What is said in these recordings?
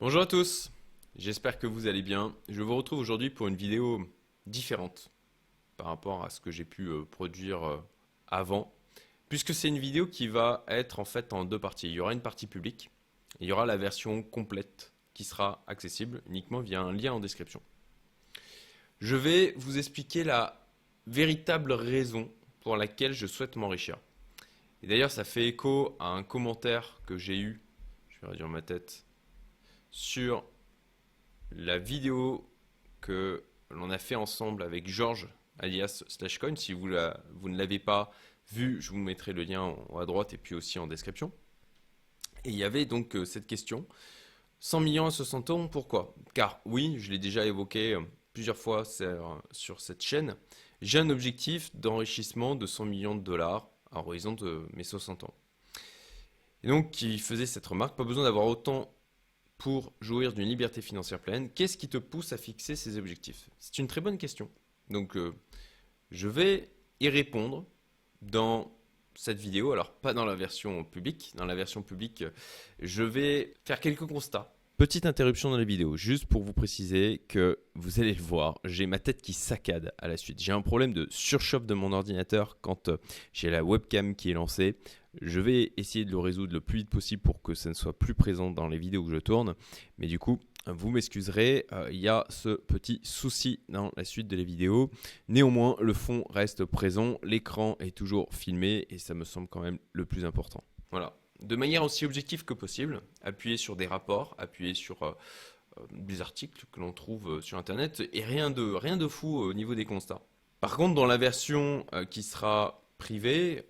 Bonjour à tous, j'espère que vous allez bien. Je vous retrouve aujourd'hui pour une vidéo différente par rapport à ce que j'ai pu euh, produire euh, avant, puisque c'est une vidéo qui va être en fait en deux parties. Il y aura une partie publique, et il y aura la version complète qui sera accessible uniquement via un lien en description. Je vais vous expliquer la véritable raison pour laquelle je souhaite m'enrichir. Et d'ailleurs, ça fait écho à un commentaire que j'ai eu, je vais réduire ma tête, sur la vidéo que l'on a fait ensemble avec Georges alias Slashcoin. Si vous, ne l'avez pas vu, je vous mettrai le lien à droite et puis aussi en description. Et il y avait donc euh, cette question 100 millions à 60 ans, pourquoi? Car oui, je l'ai déjà évoqué euh, plusieurs fois sur cette chaîne, j'ai un objectif d'enrichissement de 100 millions de dollars à horizon de mes 60 ans. Et donc, qui faisait cette remarque, pas besoin d'avoir autant pour jouir d'une liberté financière pleine. Qu'est-ce qui te pousse à fixer ces objectifs? C'est une très bonne question. Donc, euh, je vais y répondre dans cette vidéo. Alors, pas dans la version publique. Dans la version publique, je vais faire quelques constats Petite interruption dans la vidéo, juste pour vous préciser que vous allez le voir, j'ai ma tête qui saccade à la suite. J'ai un problème de surchauffe de mon ordinateur quand euh, j'ai la webcam qui est lancée. Je vais essayer de le résoudre le plus vite possible pour que ça ne soit plus présent dans les vidéos que je tourne. Mais du coup, vous m'excuserez, euh, il y a ce petit souci dans la suite de la vidéo. Néanmoins, le fond reste présent, l'écran est toujours filmé et ça me semble quand même le plus important. Voilà, de manière aussi objective que possible, appuyer sur des rapports, appuyer sur euh, euh, des articles que l'on trouve sur Internet, et rien de, rien de fou au niveau des constats. Par contre, dans la version qui sera privée,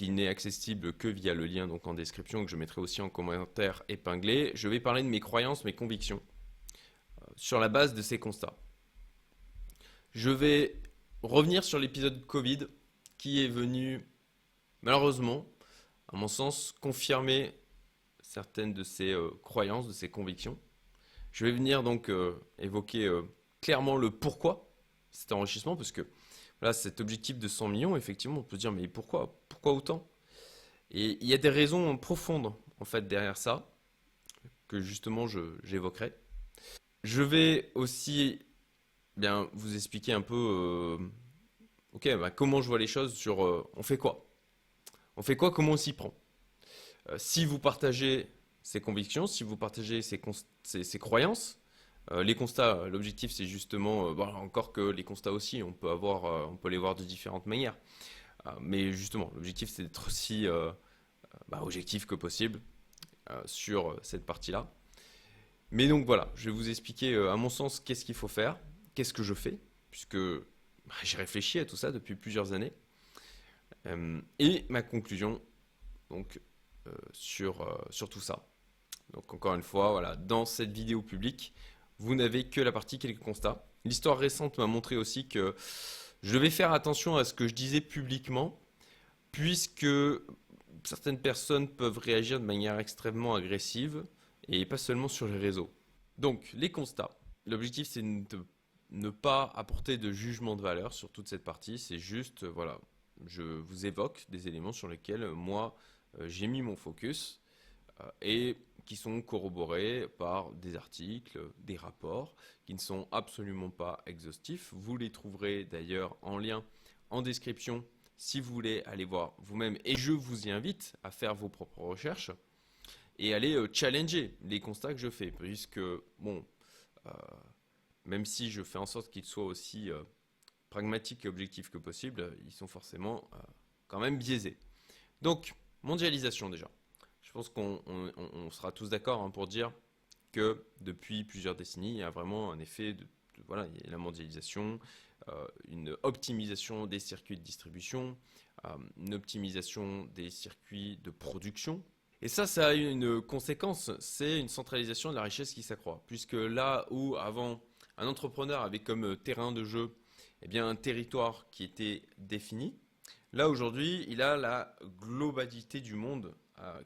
qui n'est accessible que via le lien donc en description, que je mettrai aussi en commentaire épinglé, je vais parler de mes croyances, mes convictions, sur la base de ces constats. Je vais revenir sur l'épisode Covid, qui est venu malheureusement à mon sens, confirmer certaines de ces euh, croyances, de ces convictions. Je vais venir donc euh, évoquer euh, clairement le pourquoi cet enrichissement, parce que cet objectif de 100 millions, effectivement, on peut se dire, mais pourquoi? Pourquoi autant Et il y a des raisons profondes, en fait, derrière ça, que justement j'évoquerai. Je vais aussi bien vous expliquer un peu ok, bah, comment je vois les choses sur on fait quoi? On fait quoi? Comment on s'y prend? Euh, Si vous partagez ces convictions, si vous partagez ces, croyances, euh, les constats, l'objectif c'est justement, euh, encore que les constats aussi, on peut, avoir, on peut les voir de différentes manières. Mais justement, l'objectif c'est d'être aussi bah, objectif que possible sur cette partie-là. Mais donc voilà, je vais vous expliquer à mon sens qu'est-ce qu'il faut faire, qu'est-ce que je fais, puisque bah, j'ai réfléchi à tout ça depuis plusieurs années. Euh, et ma conclusion donc, euh, sur, euh, sur tout ça. Donc encore une fois, voilà, dans cette vidéo publique, vous n'avez que la partie quelques constats. L'histoire récente m'a montré aussi que je devais faire attention à ce que je disais publiquement, puisque certaines personnes peuvent réagir de manière extrêmement agressive, et pas seulement sur les réseaux. Donc, les constats. L'objectif, c'est de ne pas apporter de jugement de valeur sur toute cette partie, c'est juste, voilà, je vous évoque des éléments sur lesquels moi euh, j'ai mis mon focus euh, qui sont corroborés par des articles, des rapports qui ne sont absolument pas exhaustifs. Vous les trouverez d'ailleurs en lien en description si vous voulez aller voir vous-même et je vous y invite à faire vos propres recherches et aller euh, challenger les constats que je fais puisque bon même si je fais en sorte qu'ils soient aussi pragmatiques et objectifs que possible, ils sont forcément euh, quand même biaisés. Donc, mondialisation déjà. Je pense qu'on sera tous d'accord hein, pour dire que depuis plusieurs décennies, il y a vraiment un effet de, voilà, la mondialisation, euh, une optimisation des circuits de distribution, euh, une optimisation des circuits de production. Et ça, ça a une conséquence, c'est une centralisation de la richesse qui s'accroît. Puisque là où avant un entrepreneur avait comme terrain de jeu eh bien, un territoire qui était défini. Là, aujourd'hui, il a la globalité du monde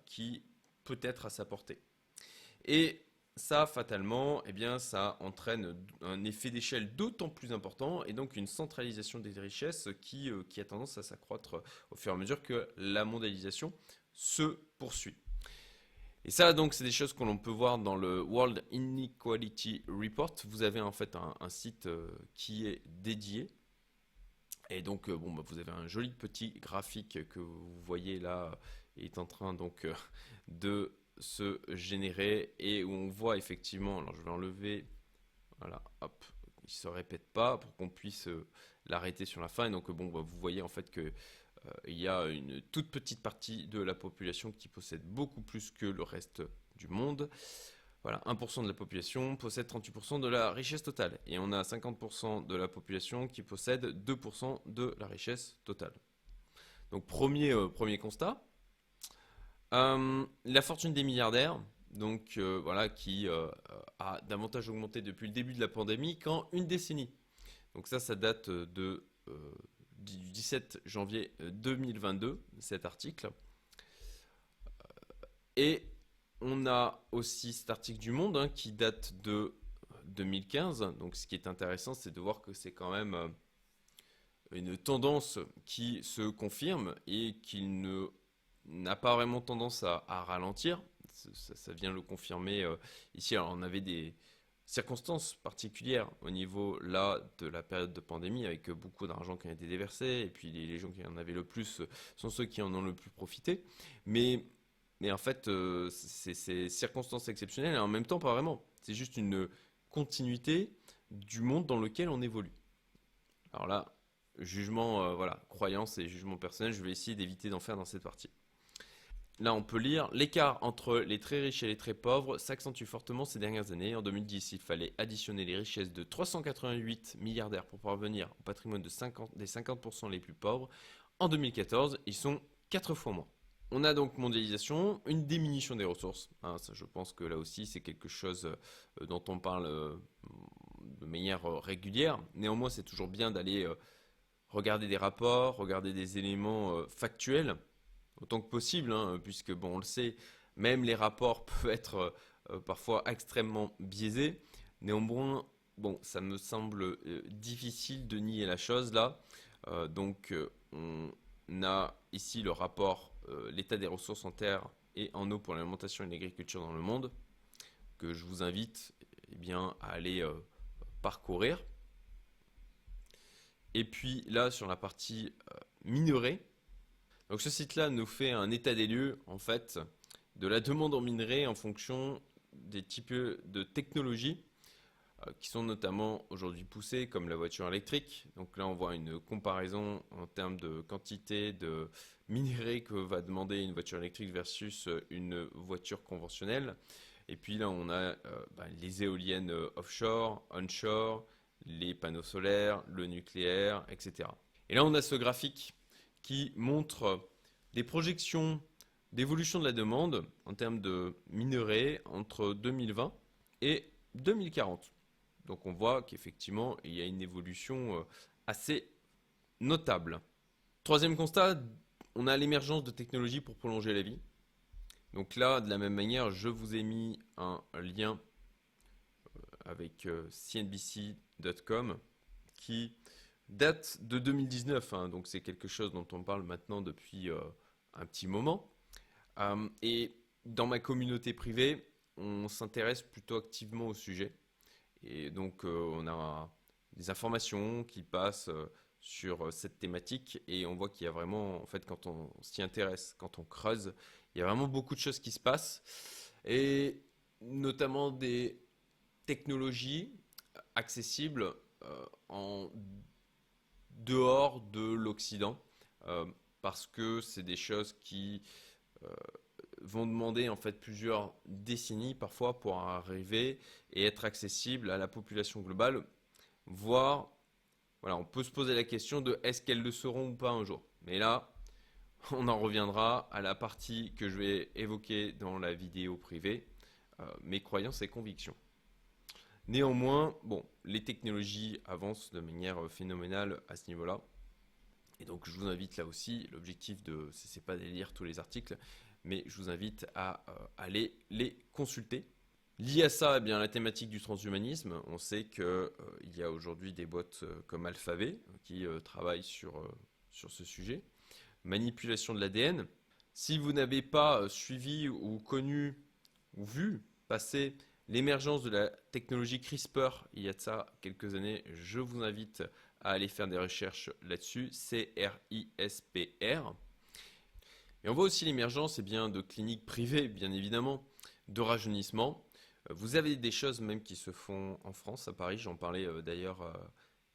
qui peut être à sa portée. Et ça, fatalement, eh bien, ça entraîne un effet d'échelle d'autant plus important et donc une centralisation des richesses qui, euh, qui a tendance à s'accroître au fur et à mesure que la mondialisation se poursuit. Et ça, donc, c'est des choses que l'on peut voir dans le World Inequality Report. Vous avez en fait un, site euh, qui est dédié. Et donc, euh, bon, bah, vous avez un joli petit graphique que vous voyez là, est en train donc de se générer et où on voit effectivement, alors je vais enlever, voilà, hop, il se répète pas pour qu'on puisse l'arrêter sur la fin. Et donc, bon, bah, vous voyez en fait que euh, il y a une toute petite partie de la population qui possède beaucoup plus que le reste du monde. Voilà, 1% de la population possède 38% de la richesse totale. Et on a 50% de la population qui possède 2% de la richesse totale. Donc premier, euh, premier constat. Euh, la fortune des milliardaires, donc voilà, qui a davantage augmenté depuis le début de la pandémie qu'en une décennie. Donc ça, ça date de du 17 janvier 2022, euh, cet article. Euh, et on a aussi cet article du Monde hein, qui date de 2015. Donc ce qui est intéressant, c'est de voir que c'est quand même euh, une tendance qui se confirme et qui ne n'a pas vraiment tendance à, ralentir. Ça, vient le confirmer ici. Alors on avait des, circonstances particulières au niveau là de la période de pandémie avec beaucoup d'argent qui a été déversé et puis les, gens qui en avaient le plus sont ceux qui en ont le plus profité mais mais en fait euh, c'est circonstances exceptionnelles et en même temps pas vraiment c'est juste une continuité du monde dans lequel on évolue alors là jugement euh, voilà croyance et jugement personnel je vais essayer d'éviter d'en faire dans cette partie Là, on peut lire l'écart entre les très riches et les très pauvres s'accentue fortement ces dernières années. En 2010, il fallait additionner les richesses de 388 milliardaires pour parvenir au patrimoine de 50, des 50% les plus pauvres. En 2014, ils sont 4 fois moins. On a donc mondialisation, une diminution des ressources. Hein, je pense que là aussi, c'est quelque chose euh, dont on parle euh, de manière euh, régulière. Néanmoins, c'est toujours bien d'aller regarder des rapports, regarder des éléments factuels autant que possible, hein, puisque bon, on le sait, même les rapports peuvent être euh, parfois extrêmement biaisés. Néanmoins, bon, ça me semble euh, difficile de nier la chose là. Euh, donc, on a ici le rapport l'état des ressources en terre et en eau pour l'alimentation et l'agriculture dans le monde, que je vous invite eh bien, à aller parcourir. Et puis là, sur la partie minerai, donc ce site-là nous fait un état des lieux, en fait, de la demande en minerai en fonction des types de technologies euh, qui sont notamment aujourd'hui poussées, comme la voiture électrique. Donc là, on voit une comparaison en termes de quantité de minerai que va demander une voiture électrique versus une voiture conventionnelle. Et puis là, on a euh, bah, les éoliennes euh, offshore, onshore, les panneaux solaires, le nucléaire, etc. Et là, on a ce graphique qui montre des projections d'évolution de la demande en termes de minerais entre 2020 et 2040. Donc on voit qu'effectivement, il y a une évolution euh, assez notable. Troisième constat, on a l'émergence de technologies pour prolonger la vie. Donc là, de la même manière, je vous ai mis un lien euh, avec euh, cnbc.com qui date de 2019, hein, donc c'est quelque chose dont on parle maintenant depuis euh, un petit moment. Euh, et dans ma communauté privée, on s'intéresse plutôt activement au sujet. Et donc euh, on a des informations qui passent sur cette thématique et on voit qu'il y a vraiment, en fait, quand on s'y intéresse, quand on creuse, il y a vraiment beaucoup de choses qui se passent. Et notamment des technologies accessibles en dehors de l'Occident, euh, parce que c'est des choses qui euh, vont demander en fait plusieurs décennies parfois pour arriver et être accessibles à la population globale, voire on peut se poser la question de est-ce qu'elles le seront ou pas un jour. Mais là, on en reviendra à la partie que je vais évoquer dans la vidéo privée, euh, mes croyances et convictions. Néanmoins, les technologies avancent de manière phénoménale à ce niveau-là. Et donc je vous invite là aussi, l'objectif de, c'est pas de lire tous les articles, mais je vous invite à euh, aller les consulter. Lié à ça, eh bien, la thématique du transhumanisme, on sait qu'il euh, y a aujourd'hui des boîtes euh, comme Alphabet qui travaillent sur, sur ce sujet. Manipulation de l'ADN. Si vous n'avez pas suivi ou connu ou vu passer l'émergence de la technologie CRISPR il y a de ça quelques années. Je vous invite à aller faire des recherches là-dessus. C-R-I-S-P-R. Et on voit aussi l'émergence eh bien, de cliniques privées, bien évidemment, de rajeunissement. Euh, vous avez des choses même qui se font en France, à Paris. J'en parlais euh, d'ailleurs euh,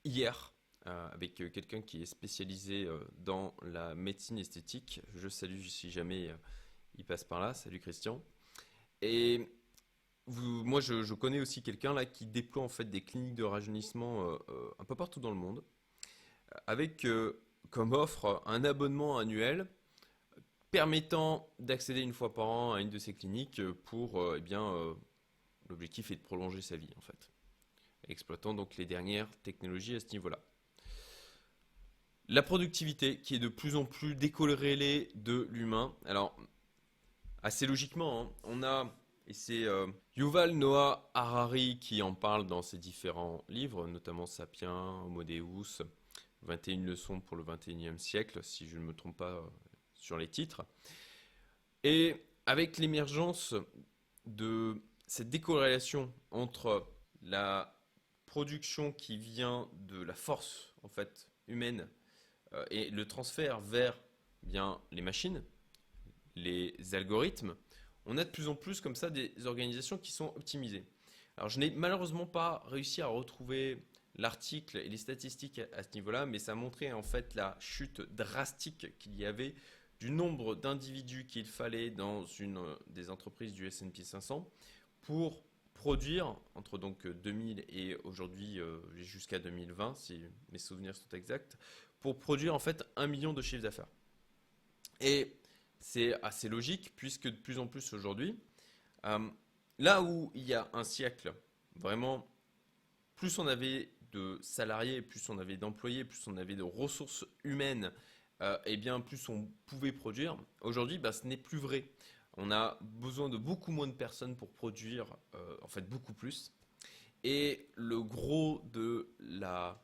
hier avec quelqu'un qui est spécialisé dans la médecine esthétique. Je salue si jamais il passe par là. Salut Christian. Et moi, je, connais aussi quelqu'un là qui déploie en fait des cliniques de rajeunissement un peu partout dans le monde, avec comme offre un abonnement annuel permettant d'accéder une fois par an à une de ces cliniques pour eh bien L'objectif est de prolonger sa vie en fait, exploitant donc les dernières technologies à ce niveau-là. La productivité qui est de plus en plus décorrélée de l'humain. Alors, assez logiquement, hein, on a, et c'est euh, Yuval Noah Harari qui en parle dans ses différents livres, notamment Sapiens, Homo Deus, 21 leçons pour le 21e siècle, si je ne me trompe pas euh, sur les titres. Et avec l'émergence de cette décorrélation entre la production qui vient de la force en fait humaine euh, et le transfert vers bien les machines, les algorithmes, on a de plus en plus comme ça des organisations qui sont optimisées. Alors je n'ai malheureusement pas réussi à retrouver l'article et les statistiques à ce niveau-là, mais ça montrait en fait la chute drastique qu'il y avait du nombre d'individus qu'il fallait dans une des entreprises du S&P 500 pour produire entre donc 2000 et aujourd'hui euh, jusqu'à 2020, si mes souvenirs sont exacts, pour produire en fait un million de chiffres d'affaires. Et c'est assez logique puisque de plus en plus aujourd'hui, euh, là où il y a un siècle, vraiment, plus on avait de salariés, plus on avait d'employés, plus on avait de ressources humaines, et euh, eh bien plus on pouvait produire. Aujourd'hui, bah, ce n'est plus vrai. On a besoin de beaucoup moins de personnes pour produire, euh, en fait, beaucoup plus. Et le gros de la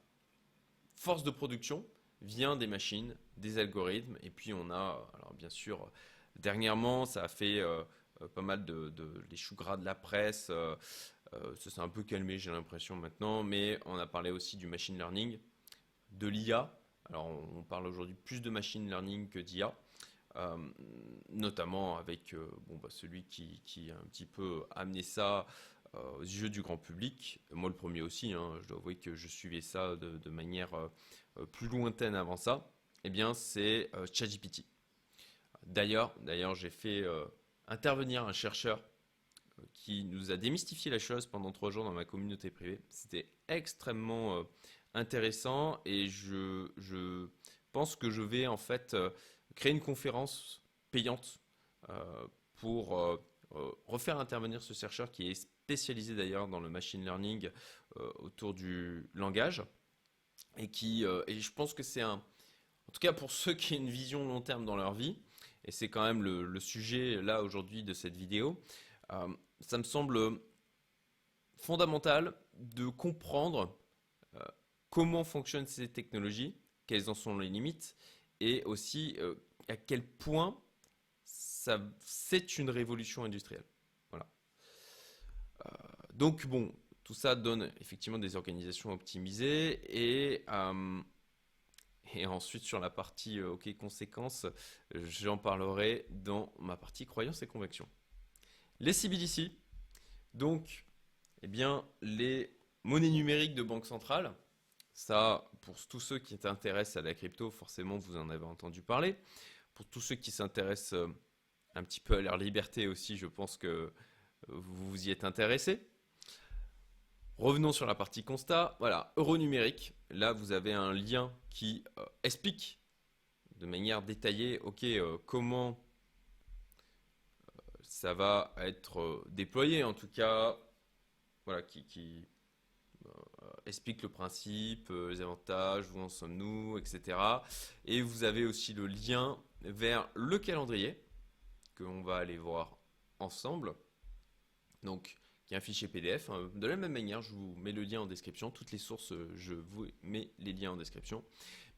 force de production vient des machines, des algorithmes. Et puis on a, alors bien sûr, dernièrement, ça a fait euh, euh, pas mal de, les choux gras de la presse. ça s'est un peu calmé, j'ai l'impression maintenant. Mais on a parlé aussi du machine learning, de l'IA. Alors on parle aujourd'hui plus de machine learning que d'IA. Euh, notamment avec euh, bon, bah, celui qui, qui, a un petit peu amené ça euh, aux yeux du grand public. Moi, le premier aussi, hein, je dois avouer que je suivais ça de, manière plus lointaine avant ça. Eh bien, c'est ChatGPT. D'ailleurs, d'ailleurs, j'ai fait intervenir un chercheur qui nous a démystifié la chose pendant trois jours dans ma communauté privée. C'était extrêmement intéressant et je, pense que je vais en fait créer une conférence payante euh, pour euh, euh, refaire intervenir ce chercheur qui est spécialisé d'ailleurs dans le machine learning autour du langage et qui et je pense que c'est un en tout cas pour ceux qui ont une vision long terme dans leur vie et c'est quand même le, sujet là aujourd'hui de cette vidéo ça me semble fondamental de comprendre comment fonctionnent ces technologies quelles en sont les limites et aussi euh, à quel point c'est une révolution industrielle. Euh, donc bon, tout ça donne effectivement des organisations optimisées et euh, ensuite sur la partie OK conséquences, j'en parlerai dans ma partie croyances et convictions. Les CBDC, donc, eh bien, les monnaies numériques de banque centrale, ça, pour tous ceux qui s'intéressent à la crypto, forcément, vous en avez entendu parler. Pour tous ceux qui s'intéressent euh, un petit peu à leur liberté aussi, je pense que euh, vous vous y êtes intéressés. Revenons sur la partie constat. Voilà, euro numérique. Là, vous avez un lien qui euh, explique de manière détaillée, ok, comment ça va être déployé, en tout cas, voilà, qui, qui euh, explique le principe, euh, les avantages, où en sommes-nous, etc. Et vous avez aussi le lien vers le calendrier que on va aller voir ensemble. Donc qui est un fichier PDF. Hein. De la même manière, je vous mets le lien en description. Toutes les sources, je vous mets les liens en description.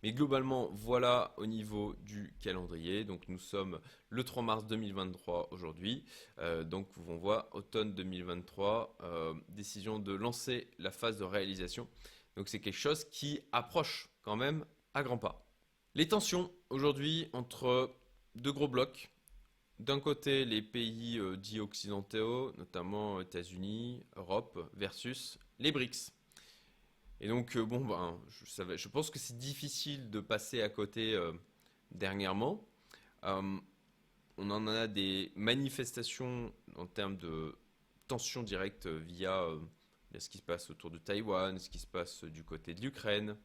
Mais globalement, voilà au niveau du calendrier. Donc nous sommes le 3 mars 2023 aujourd'hui. Euh, donc on voit automne 2023, euh, décision de lancer la phase de réalisation. Donc c'est quelque chose qui approche quand même à grands pas. Les tensions aujourd'hui entre deux gros blocs. D'un côté, les pays euh, dits occidentaux, notamment États-Unis, Europe, versus les BRICS. Et donc, euh, bon, ben, je, pense que c'est difficile de passer à côté euh, dernièrement. on en a des manifestations en termes de tensions directes via ce qui se passe autour de Taïwan, ce qui se passe du côté de l'Ukraine.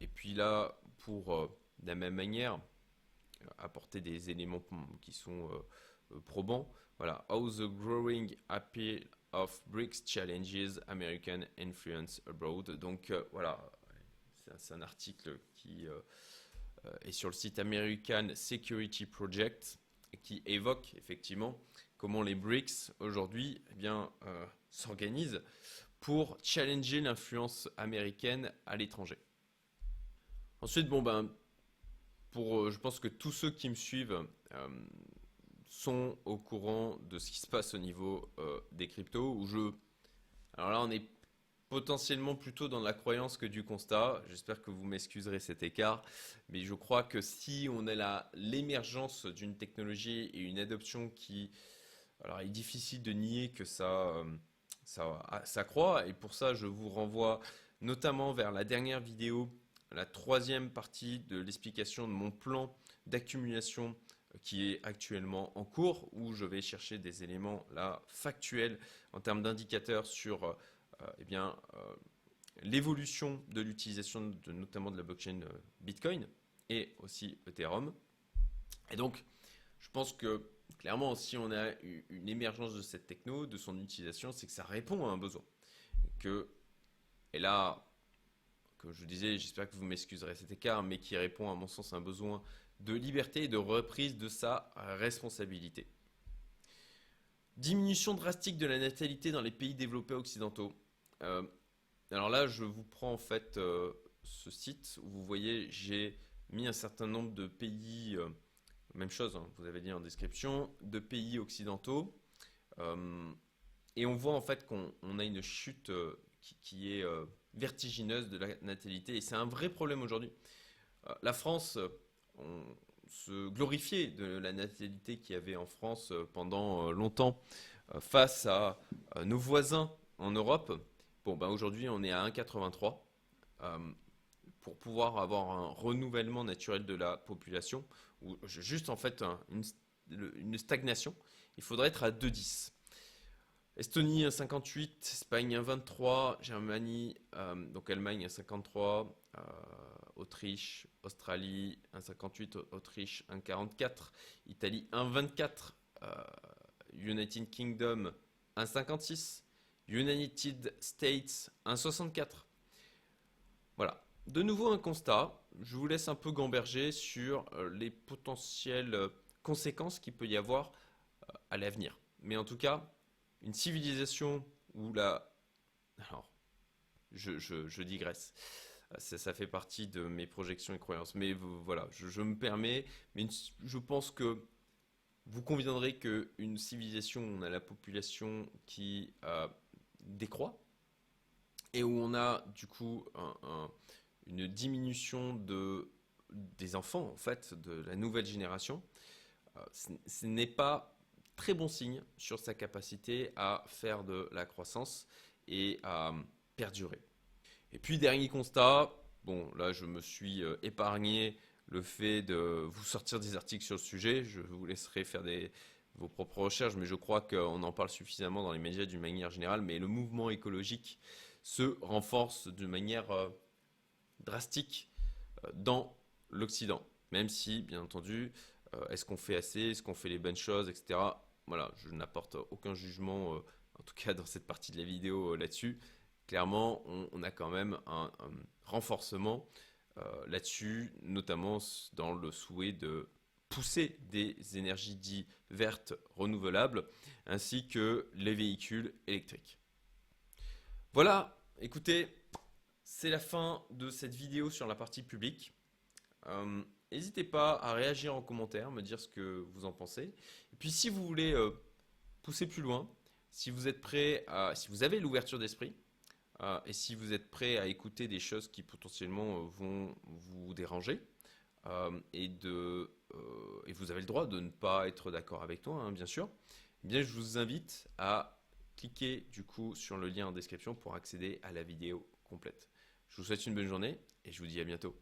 et puis là, pour la même manière, apporter des éléments qui sont euh, euh, probants. Voilà, how the growing appeal of BRICS challenges American influence abroad. Donc euh, voilà, c'est un article qui est sur le site American Security Project qui évoque effectivement comment les BRICS aujourd'hui eh s'organisent pour challenger l'influence américaine à l'étranger. Ensuite, bon ben pour, euh, je pense que tous ceux qui me suivent euh, sont au courant de ce qui se passe au niveau euh, des cryptos. Où je, alors là, on est potentiellement plutôt dans la croyance que du constat. J'espère que vous m'excuserez cet écart, mais je crois que si on a l'émergence d'une technologie et une adoption qui, alors il est difficile de nier que ça, ça, ça croît, et pour ça je vous renvoie notamment vers la dernière vidéo la troisième partie de l'explication de mon plan d'accumulation euh, qui est actuellement en cours, où je vais chercher des éléments là factuels en termes d'indicateurs sur euh, eh bien euh, l'évolution de l'utilisation de, notamment de la blockchain Bitcoin et aussi Ethereum. Et donc, je pense que clairement, si on a une émergence de cette techno, de son utilisation, c'est que ça répond à un besoin. Que, et là, comme je disais, j'espère que vous m'excuserez cet écart, mais qui répond à mon sens à un besoin de liberté et de reprise de sa responsabilité. Diminution drastique de la natalité dans les pays développés occidentaux. Euh, alors là, je vous prends en fait euh, ce site où vous voyez, j'ai mis un certain nombre de pays, euh, même chose, hein, vous avez dit en description, de pays occidentaux. et on voit en fait qu'on a une chute qui, est vertigineuse de la natalité. Et c'est un vrai problème aujourd'hui. Euh, la France, euh, on se glorifiait de la natalité qu'il y avait en France pendant longtemps face à nos voisins en Europe. Bon, ben aujourd'hui, on est à 1,83 pour pouvoir avoir un renouvellement naturel de la population, ou juste en fait une stagnation, il faudrait être à 2,10. Estonie 1,58, Espagne 1,23, Germanie, euh, donc Allemagne 1,53, euh, Autriche, Australie 1,58, Autriche 1,44, Italie 1,24, euh, United Kingdom 1,56, United States 1,64. Voilà. De nouveau un constat. Je vous laisse un peu gamberger sur les potentielles conséquences qu'il peut y avoir à l'avenir. Mais en tout cas, une civilisation où la... Alors, je, digresse. Ça, fait partie de mes projections et croyances. Mais voilà, je, me permets. Mais je pense que vous conviendrez qu'une civilisation où on a la population qui euh, décroît et où on a du coup une diminution de, des enfants, en fait, de la nouvelle génération, euh, ce n'est pas très bon signe sur sa capacité à faire de la croissance et à perdurer. Et puis dernier constat, bon là je me suis euh, épargné le fait de vous sortir des articles sur le sujet, je vous laisserai faire vos propres recherches, mais je crois qu'on en parle suffisamment dans les médias d'une manière générale, mais le mouvement écologique se renforce de manière euh, drastique euh, dans l'Occident, même si, bien entendu, est-ce qu'on fait assez, est-ce qu'on fait les bonnes choses, etc. Voilà, je n'apporte aucun jugement, euh, en tout cas dans cette partie de la vidéo euh, là-dessus. Clairement, on, a quand même un, renforcement euh, là-dessus, notamment dans le souhait de pousser des énergies dites vertes renouvelables, ainsi que les véhicules électriques. Voilà, écoutez, c'est la fin de cette vidéo sur la partie publique. N'hésitez pas à réagir en commentaire, me dire ce que vous en pensez. Et puis si vous voulez euh, pousser plus loin, si vous êtes prêt à, si vous avez l'ouverture d'esprit, euh, et si vous êtes prêt à écouter des choses qui potentiellement vont vous déranger, et, de, et vous avez le droit de ne pas être d'accord avec toi, hein, bien sûr, eh bien je vous invite à cliquer du coup sur le lien en description pour accéder à la vidéo complète. Je vous souhaite une bonne journée et je vous dis à bientôt.